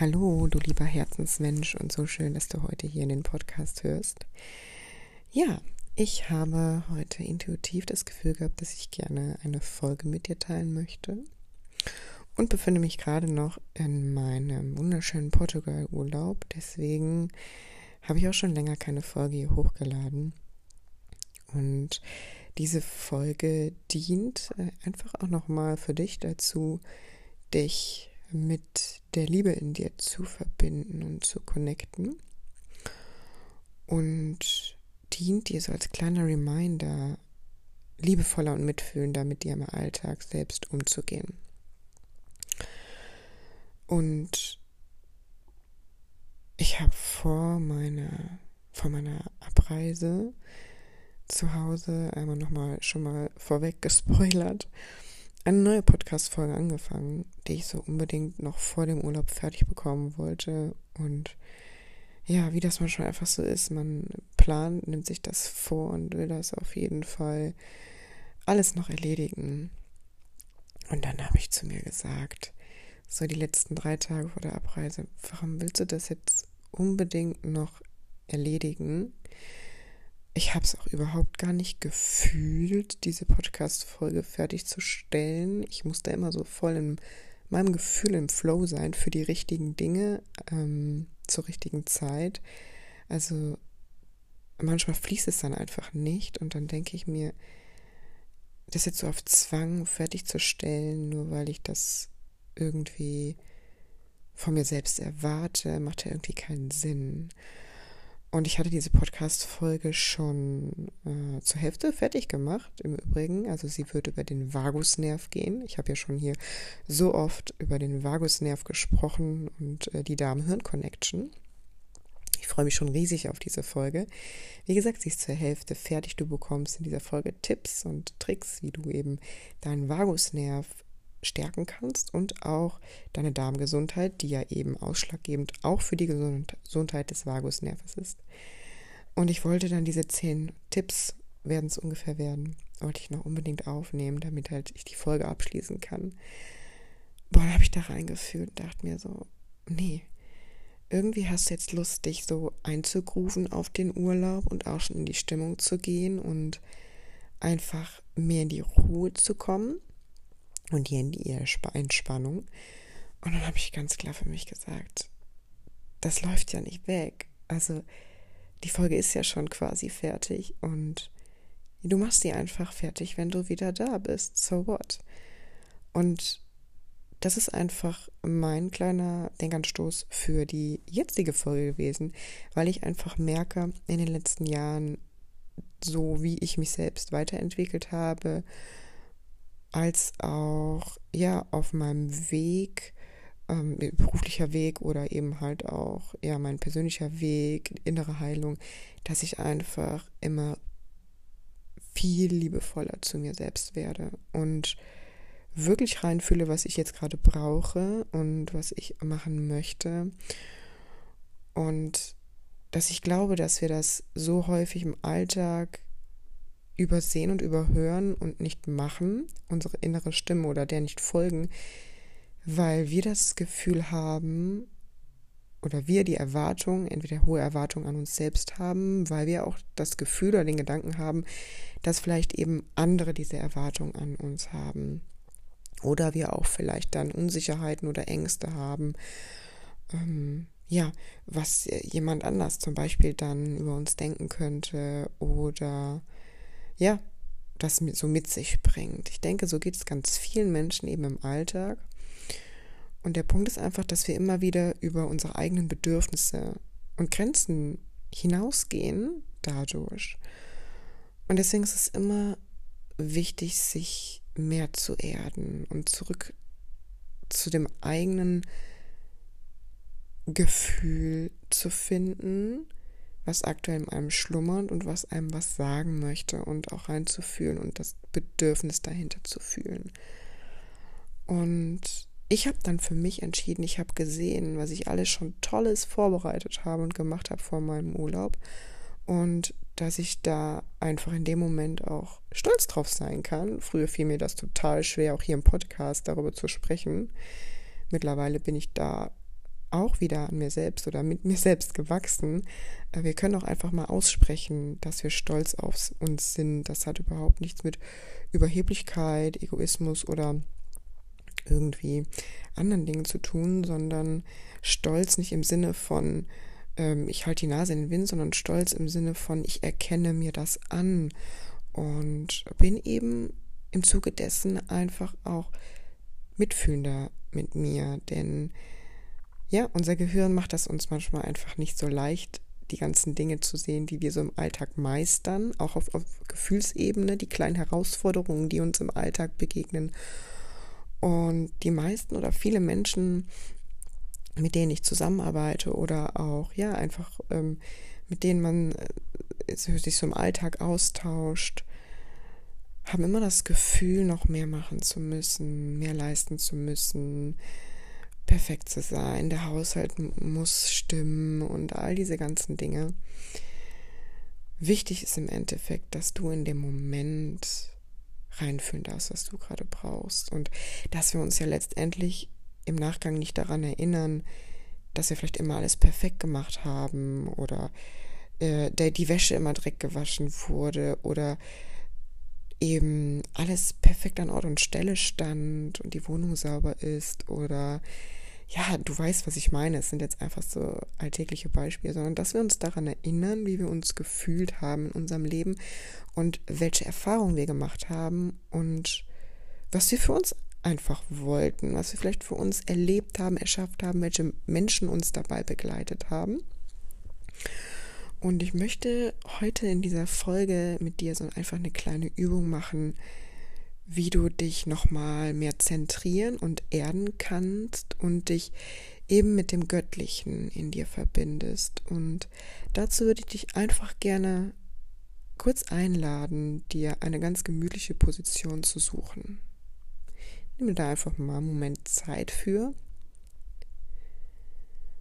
Hallo, du lieber Herzensmensch und so schön, dass du heute hier in den Podcast hörst. Ja, ich habe heute intuitiv das Gefühl gehabt, dass ich gerne eine Folge mit dir teilen möchte und befinde mich gerade noch in meinem wunderschönen Portugal-Urlaub. Deswegen habe ich auch schon länger keine Folge hier hochgeladen. Und diese Folge dient äh, einfach auch nochmal für dich dazu, dich mit der Liebe in dir zu verbinden und zu connecten. Und dient dir so als kleiner Reminder, liebevoller und mitfühlender mit dir im Alltag selbst umzugehen. Und ich habe vor meiner, vor meiner Abreise zu Hause einmal nochmal schon mal vorweg gespoilert, eine neue Podcast-Folge angefangen, die ich so unbedingt noch vor dem Urlaub fertig bekommen wollte. Und ja, wie das manchmal einfach so ist, man plant, nimmt sich das vor und will das auf jeden Fall alles noch erledigen. Und dann habe ich zu mir gesagt, so die letzten drei Tage vor der Abreise, warum willst du das jetzt unbedingt noch erledigen? Ich habe es auch überhaupt gar nicht gefühlt, diese Podcast-Folge fertigzustellen. Ich musste immer so voll in meinem Gefühl im Flow sein für die richtigen Dinge ähm, zur richtigen Zeit. Also manchmal fließt es dann einfach nicht und dann denke ich mir, das jetzt so auf Zwang fertigzustellen, nur weil ich das irgendwie von mir selbst erwarte, macht ja irgendwie keinen Sinn. Und ich hatte diese Podcast-Folge schon äh, zur Hälfte fertig gemacht, im Übrigen. Also sie wird über den Vagusnerv gehen. Ich habe ja schon hier so oft über den Vagusnerv gesprochen und äh, die Darm-Hirn-Connection. Ich freue mich schon riesig auf diese Folge. Wie gesagt, sie ist zur Hälfte fertig. Du bekommst in dieser Folge Tipps und Tricks, wie du eben deinen Vagusnerv stärken kannst und auch deine Darmgesundheit, die ja eben ausschlaggebend auch für die Gesundheit des Vagusnerves ist. Und ich wollte dann diese zehn Tipps, werden es ungefähr werden, wollte ich noch unbedingt aufnehmen, damit halt ich die Folge abschließen kann. Boah, dann habe ich da reingefühlt und dachte mir so, nee, irgendwie hast du jetzt Lust, dich so einzugrufen auf den Urlaub und auch schon in die Stimmung zu gehen und einfach mehr in die Ruhe zu kommen und die Entspannung. Und dann habe ich ganz klar für mich gesagt, das läuft ja nicht weg. Also die Folge ist ja schon quasi fertig und du machst sie einfach fertig, wenn du wieder da bist. So what? Und das ist einfach mein kleiner Denkanstoß für die jetzige Folge gewesen, weil ich einfach merke, in den letzten Jahren, so wie ich mich selbst weiterentwickelt habe, als auch ja auf meinem Weg, ähm, beruflicher Weg oder eben halt auch ja mein persönlicher Weg, innere Heilung, dass ich einfach immer viel liebevoller zu mir selbst werde und wirklich reinfühle, was ich jetzt gerade brauche und was ich machen möchte. Und dass ich glaube, dass wir das so häufig im Alltag übersehen und überhören und nicht machen, unsere innere Stimme oder der nicht folgen, weil wir das Gefühl haben oder wir die Erwartung, entweder hohe Erwartung an uns selbst haben, weil wir auch das Gefühl oder den Gedanken haben, dass vielleicht eben andere diese Erwartung an uns haben. Oder wir auch vielleicht dann Unsicherheiten oder Ängste haben. Ähm, ja, was jemand anders zum Beispiel dann über uns denken könnte oder ja, das so mit sich bringt. Ich denke, so geht es ganz vielen Menschen eben im Alltag. Und der Punkt ist einfach, dass wir immer wieder über unsere eigenen Bedürfnisse und Grenzen hinausgehen dadurch. Und deswegen ist es immer wichtig, sich mehr zu erden und zurück zu dem eigenen Gefühl zu finden, was aktuell in einem schlummert und was einem was sagen möchte und auch reinzufühlen und das Bedürfnis dahinter zu fühlen. Und ich habe dann für mich entschieden, ich habe gesehen, was ich alles schon Tolles vorbereitet habe und gemacht habe vor meinem Urlaub und dass ich da einfach in dem Moment auch stolz drauf sein kann. Früher fiel mir das total schwer, auch hier im Podcast darüber zu sprechen. Mittlerweile bin ich da auch wieder an mir selbst oder mit mir selbst gewachsen. Äh, wir können auch einfach mal aussprechen, dass wir stolz auf uns sind. Das hat überhaupt nichts mit Überheblichkeit, Egoismus oder irgendwie anderen Dingen zu tun, sondern Stolz nicht im Sinne von ähm, ich halte die Nase in den Wind, sondern Stolz im Sinne von ich erkenne mir das an und bin eben im Zuge dessen einfach auch mitfühlender mit mir, denn ja, unser Gehirn macht das uns manchmal einfach nicht so leicht, die ganzen Dinge zu sehen, die wir so im Alltag meistern, auch auf, auf Gefühlsebene, die kleinen Herausforderungen, die uns im Alltag begegnen. Und die meisten oder viele Menschen, mit denen ich zusammenarbeite oder auch, ja, einfach ähm, mit denen man äh, sich so im Alltag austauscht, haben immer das Gefühl, noch mehr machen zu müssen, mehr leisten zu müssen, perfekt zu sein, der Haushalt muss stimmen und all diese ganzen Dinge. Wichtig ist im Endeffekt, dass du in dem Moment reinfühlen darfst, was du gerade brauchst. Und dass wir uns ja letztendlich im Nachgang nicht daran erinnern, dass wir vielleicht immer alles perfekt gemacht haben oder äh, der, die Wäsche immer dreck gewaschen wurde oder eben alles perfekt an Ort und Stelle stand und die Wohnung sauber ist oder ja, du weißt, was ich meine. Es sind jetzt einfach so alltägliche Beispiele, sondern dass wir uns daran erinnern, wie wir uns gefühlt haben in unserem Leben und welche Erfahrungen wir gemacht haben und was wir für uns einfach wollten, was wir vielleicht für uns erlebt haben, erschafft haben, welche Menschen uns dabei begleitet haben. Und ich möchte heute in dieser Folge mit dir so einfach eine kleine Übung machen, wie du dich nochmal mehr zentrieren und erden kannst und dich eben mit dem Göttlichen in dir verbindest. Und dazu würde ich dich einfach gerne kurz einladen, dir eine ganz gemütliche Position zu suchen. Nimm da einfach mal einen Moment Zeit für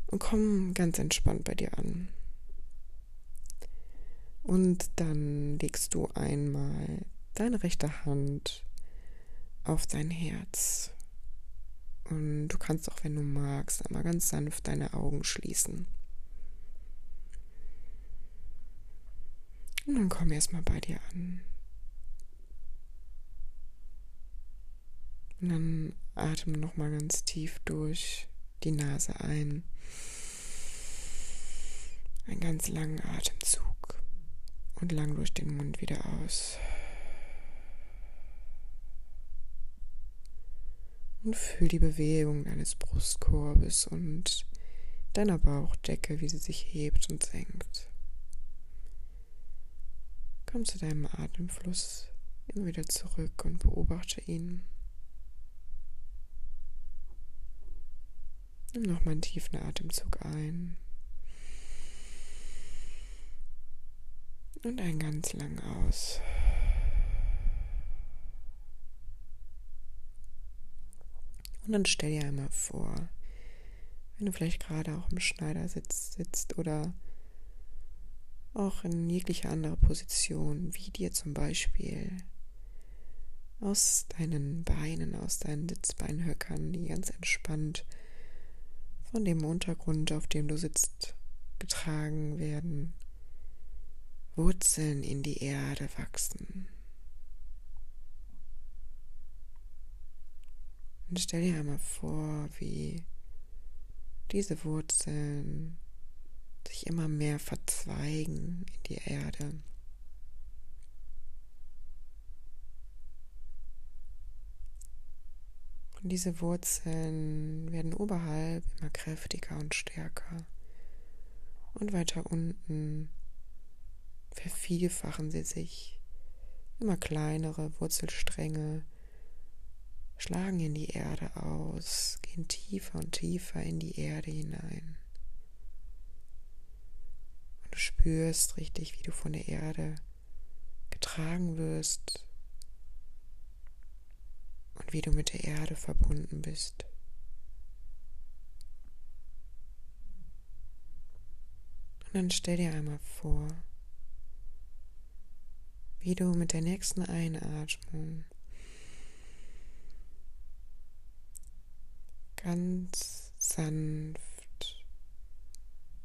und komm ganz entspannt bei dir an. Und dann legst du einmal deine rechte Hand auf dein Herz. Und du kannst auch, wenn du magst, einmal ganz sanft deine Augen schließen. Und dann komm erstmal bei dir an. Und dann atme nochmal ganz tief durch die Nase ein. Einen ganz langen Atemzug und lang durch den Mund wieder aus. Und fühl die Bewegung deines Brustkorbes und deiner Bauchdecke, wie sie sich hebt und senkt. Komm zu deinem Atemfluss immer wieder zurück und beobachte ihn. Nimm nochmal einen tiefen Atemzug ein. Und einen ganz lang aus. Und dann stell dir einmal vor, Wenn du vielleicht gerade auch im Schneidersitz sitzt oder auch in jeglicher andere Position, wie dir zum Beispiel aus deinen Beinen, aus deinen Sitzbeinhöckern, die ganz entspannt von dem Untergrund, auf dem du sitzt, getragen werden, Wurzeln in die Erde wachsen. Und stell dir einmal vor, wie diese Wurzeln sich immer mehr verzweigen in die Erde. Und diese Wurzeln werden oberhalb immer kräftiger und stärker. Und weiter unten vervielfachen sie sich. Immer kleinere Wurzelstränge schlagen in die Erde aus, gehen tiefer und tiefer in die Erde hinein. Und du spürst richtig, wie du von der Erde getragen wirst und wie du mit der Erde verbunden bist. Und dann stell dir einmal vor, wie du mit der nächsten Einatmung ganz sanft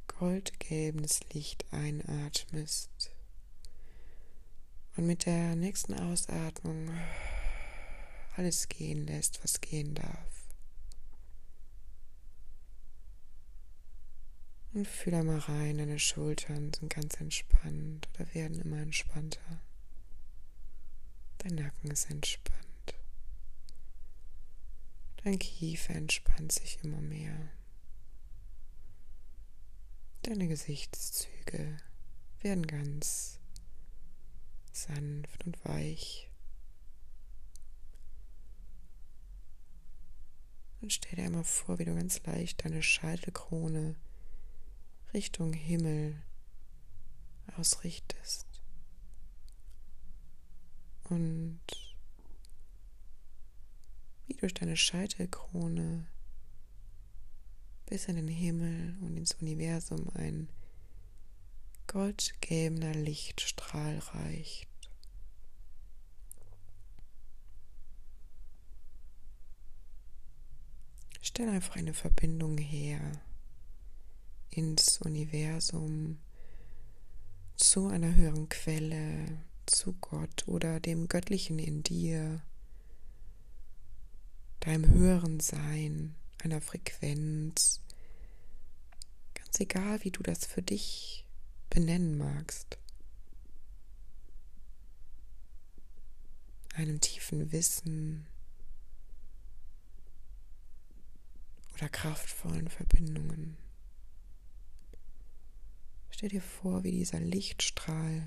goldgelbenes Licht einatmest und mit der nächsten Ausatmung alles gehen lässt, was gehen darf. Und fühl einmal rein, deine Schultern sind ganz entspannt oder werden immer entspannter. Dein Nacken ist entspannt. Dein Kiefer entspannt sich immer mehr. Deine Gesichtszüge werden ganz sanft und weich. Und stell dir einmal vor, wie du ganz leicht deine Scheitelkrone Richtung Himmel ausrichtest. Und wie durch deine Scheitelkrone bis in den Himmel und ins Universum ein goldgelbener Lichtstrahl reicht. Stell einfach eine Verbindung her ins Universum, zu einer höheren Quelle, zu Gott oder dem Göttlichen in dir deinem höheren Sein, einer Frequenz, ganz egal, wie du das für dich benennen magst, einem tiefen Wissen oder kraftvollen Verbindungen. Stell dir vor, wie dieser Lichtstrahl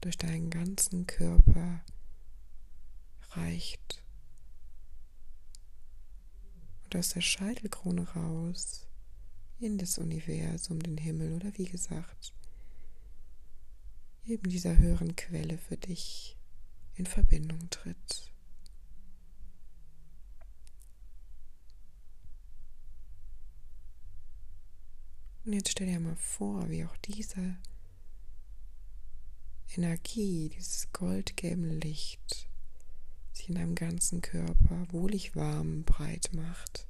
durch deinen ganzen Körper reicht und aus der Scheitelkrone raus in das Universum, den Himmel oder wie gesagt, eben dieser höheren Quelle für dich in Verbindung tritt. Und jetzt stell dir mal vor, wie auch diese Energie, dieses goldgelbe Licht sich in deinem ganzen Körper wohlig warm breit macht.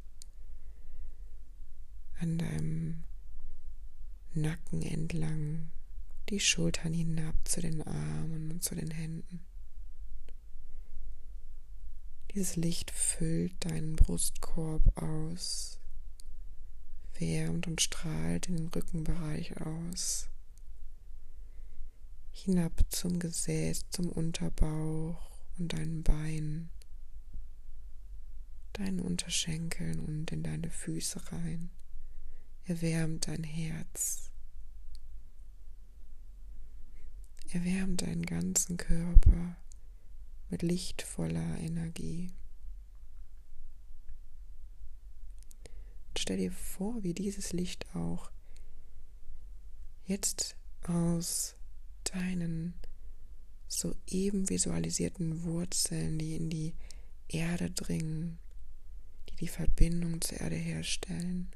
An deinem Nacken entlang, die Schultern hinab zu den Armen und zu den Händen. Dieses Licht füllt deinen Brustkorb aus, wärmt und strahlt in den Rückenbereich aus, hinab zum Gesäß, zum Unterbauch, und deinen Beinen, deinen Unterschenkeln und in deine Füße rein. Erwärmt dein Herz. Erwärmt deinen ganzen Körper mit lichtvoller Energie. Und stell dir vor, wie dieses Licht auch jetzt aus deinen soeben visualisierten Wurzeln, die in die Erde dringen, die die Verbindung zur Erde herstellen,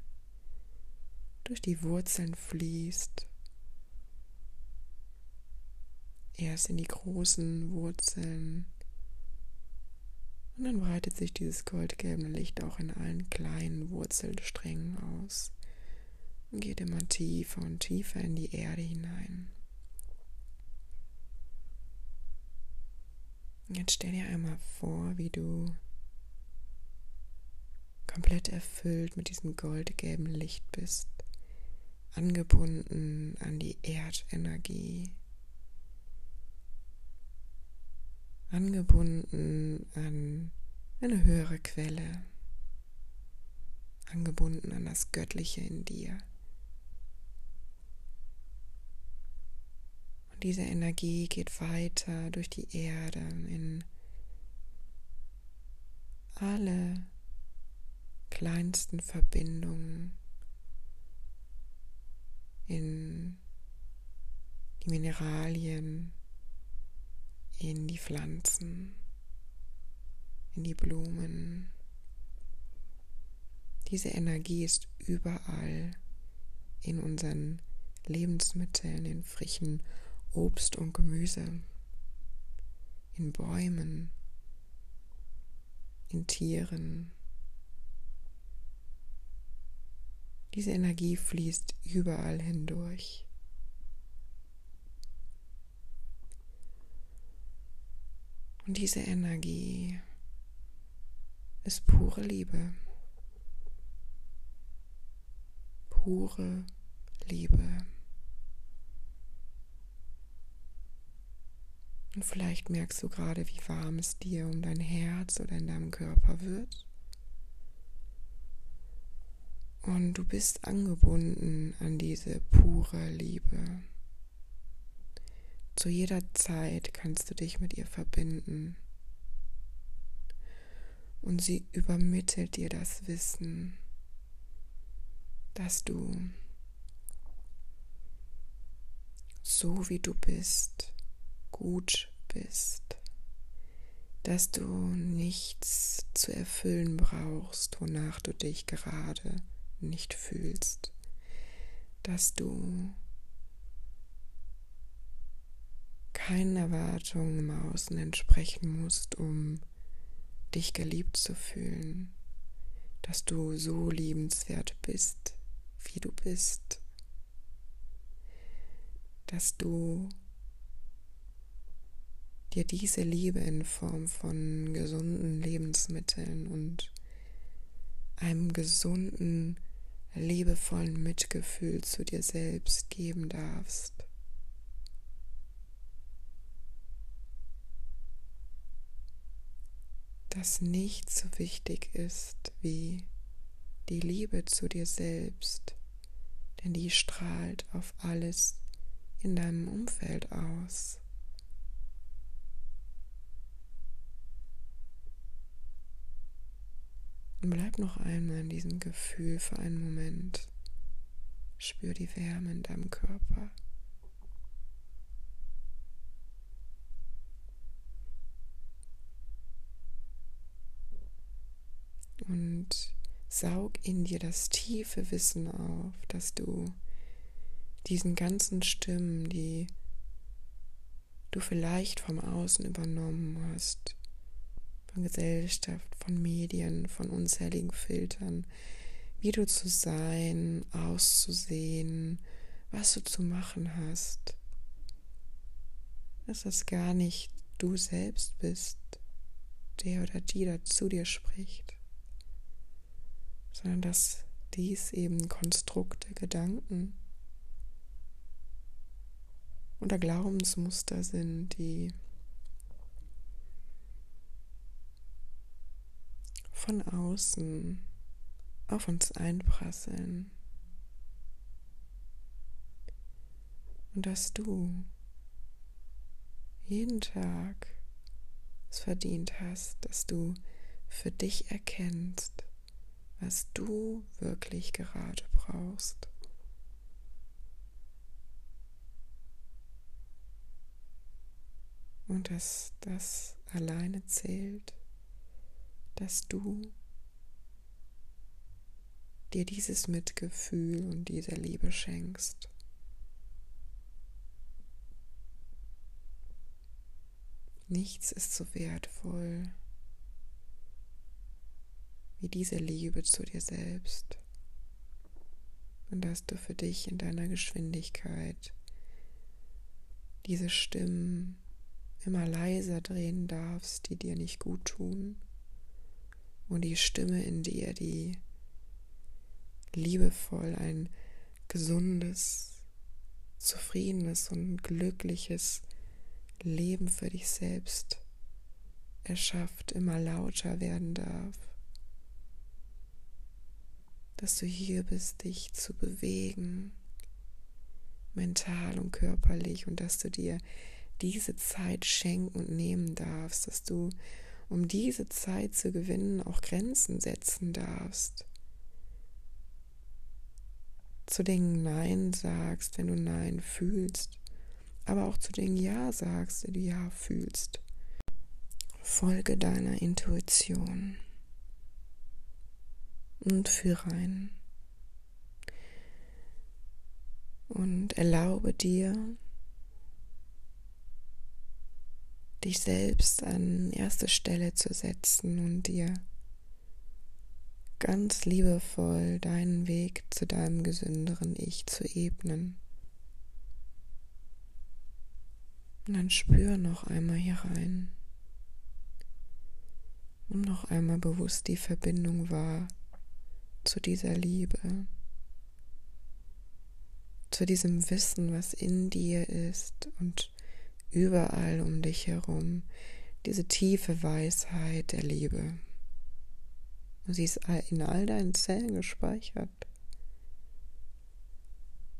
durch die Wurzeln fließt. Erst in die großen Wurzeln und dann breitet sich dieses goldgelbe Licht auch in allen kleinen Wurzelsträngen aus und geht immer tiefer und tiefer in die Erde hinein. Jetzt stell dir einmal vor, wie du komplett erfüllt mit diesem goldgelben Licht bist, angebunden an die Erdenergie, angebunden an eine höhere Quelle, angebunden an das Göttliche in dir. Diese Energie geht weiter durch die Erde in alle kleinsten Verbindungen, in die Mineralien, in die Pflanzen, in die Blumen. Diese Energie ist überall in unseren Lebensmitteln, in frischen Obst und Gemüse, in Bäumen, in Tieren. Diese Energie fließt überall hindurch. Und diese Energie ist pure Liebe. Pure Liebe. Und vielleicht merkst du gerade, wie warm es dir um dein Herz oder in deinem Körper wird. Und du bist angebunden an diese pure Liebe. Zu jeder Zeit kannst du dich mit ihr verbinden. Und sie übermittelt dir das Wissen, dass du so wie du bist, gut bist, dass du nichts zu erfüllen brauchst, wonach du dich gerade nicht fühlst, dass du keinen Erwartungen im Außen entsprechen musst, um dich geliebt zu fühlen, dass du so liebenswert bist, wie du bist, dass du dir diese Liebe in Form von gesunden Lebensmitteln und einem gesunden, liebevollen Mitgefühl zu dir selbst geben darfst. dass nichts so wichtig ist wie die Liebe zu dir selbst, denn die strahlt auf alles in deinem Umfeld aus. Und bleib noch einmal in diesem Gefühl für einen Moment. Spür die Wärme in deinem Körper. und saug in dir das tiefe Wissen auf, dass du diesen ganzen Stimmen, die du vielleicht vom Außen übernommen hast, von Gesellschaft, von Medien, von unzähligen Filtern, wie du zu sein, auszusehen, was du zu machen hast, dass das gar nicht du selbst bist, der oder die da zu dir spricht sondern dass dies eben Konstrukte, Gedanken oder Glaubensmuster sind, die von außen auf uns einprasseln. Und dass du jeden Tag es verdient hast, dass du für dich erkennst, was du wirklich gerade brauchst. Und dass das alleine zählt, dass du dir dieses Mitgefühl und diese Liebe schenkst. Nichts ist so wertvoll wie diese Liebe zu dir selbst und dass du für dich in deiner Geschwindigkeit diese Stimmen immer leiser drehen darfst, die dir nicht gut tun und die Stimme in dir, die liebevoll ein gesundes, zufriedenes und glückliches Leben für dich selbst erschafft, immer lauter werden darf. Dass du hier bist, dich zu bewegen, mental und körperlich, und dass du dir diese Zeit schenken und nehmen darfst, dass du, um diese Zeit zu gewinnen, auch Grenzen setzen darfst zu Dingen Nein sagst, wenn du Nein fühlst, aber auch zu Dingen Ja sagst, wenn du Ja fühlst. Folge deiner Intuition und führe rein. Und erlaube dir, dich selbst an erste Stelle zu setzen und dir ganz liebevoll deinen Weg zu deinem gesünderen Ich zu ebnen. Und dann spür noch einmal hier rein. Und noch einmal bewusst die Verbindung wahr zu dieser Liebe, zu diesem Wissen, was in dir ist und überall um dich herum, diese tiefe Weisheit der Liebe. Sie ist in all deinen Zellen gespeichert.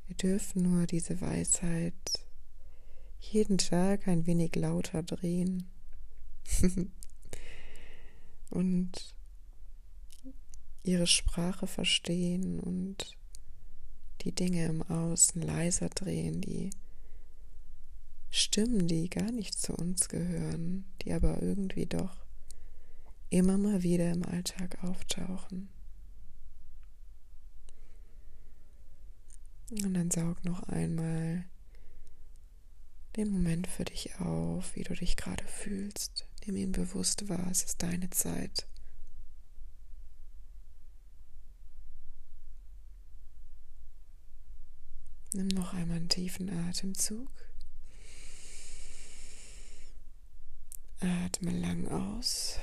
Wir dürfen nur diese Weisheit jeden Tag ein wenig lauter drehen und ihre Sprache verstehen und die Dinge im Außen leiser drehen, die Stimmen, die gar nicht zu uns gehören, die aber irgendwie doch immer mal wieder im Alltag auftauchen. Und dann saug noch einmal den Moment für dich auf, wie du dich gerade fühlst. Nimm ihn bewusst wahr, es ist deine Zeit. Nimm noch einmal einen tiefen Atemzug. Atme lang aus.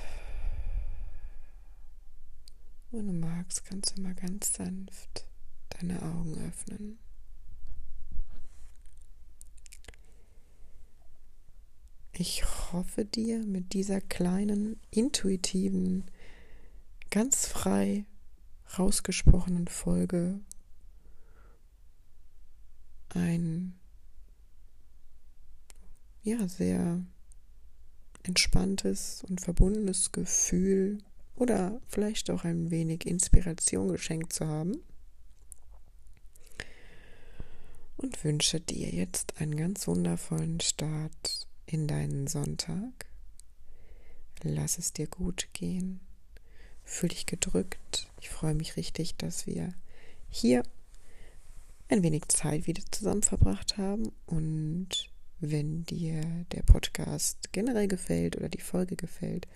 Wenn du magst, kannst du mal ganz sanft deine Augen öffnen. Ich hoffe dir mit dieser kleinen, intuitiven, ganz frei rausgesprochenen Folge ein ja sehr entspanntes und verbundenes Gefühl oder vielleicht auch ein wenig Inspiration geschenkt zu haben. Und wünsche dir jetzt einen ganz wundervollen Start in deinen Sonntag. Lass es dir gut gehen. Fühl dich gedrückt. Ich freue mich richtig, dass wir hier ein wenig Zeit wieder zusammen verbracht haben. Und wenn dir der Podcast generell gefällt oder die Folge gefällt,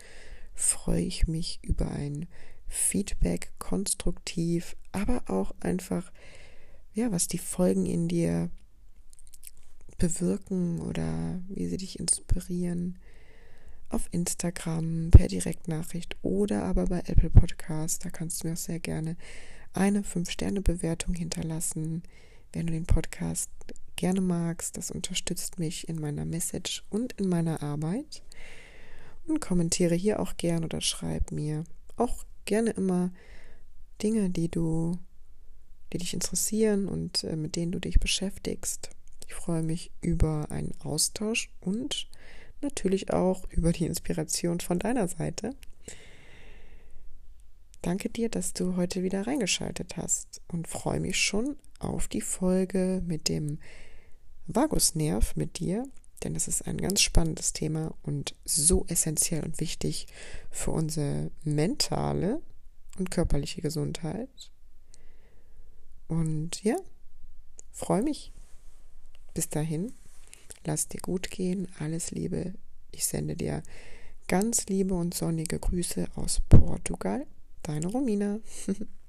freue ich mich über ein Feedback, konstruktiv, aber auch einfach, ja, was die Folgen in dir bewirken oder wie sie dich inspirieren. Auf Instagram per Direktnachricht oder aber bei Apple Podcast. Da kannst du mir auch sehr gerne eine 5-Sterne-Bewertung hinterlassen, wenn du den Podcast gerne magst. Das unterstützt mich in meiner Message und in meiner Arbeit und kommentiere hier auch gern oder schreib mir auch gerne immer Dinge, die du, die dich interessieren und äh, mit denen du dich beschäftigst. Ich freue mich über einen Austausch und natürlich auch über die Inspiration von deiner Seite. Danke dir, dass du heute wieder reingeschaltet hast und freue mich schon auf die Folge mit dem Vagusnerv mit dir denn es ist ein ganz spannendes Thema und so essentiell und wichtig für unsere mentale und körperliche Gesundheit. Und ja, freue mich. Bis dahin, lass dir gut gehen, alles Liebe. Ich sende dir ganz liebe und sonnige Grüße aus Portugal. Deine Romina.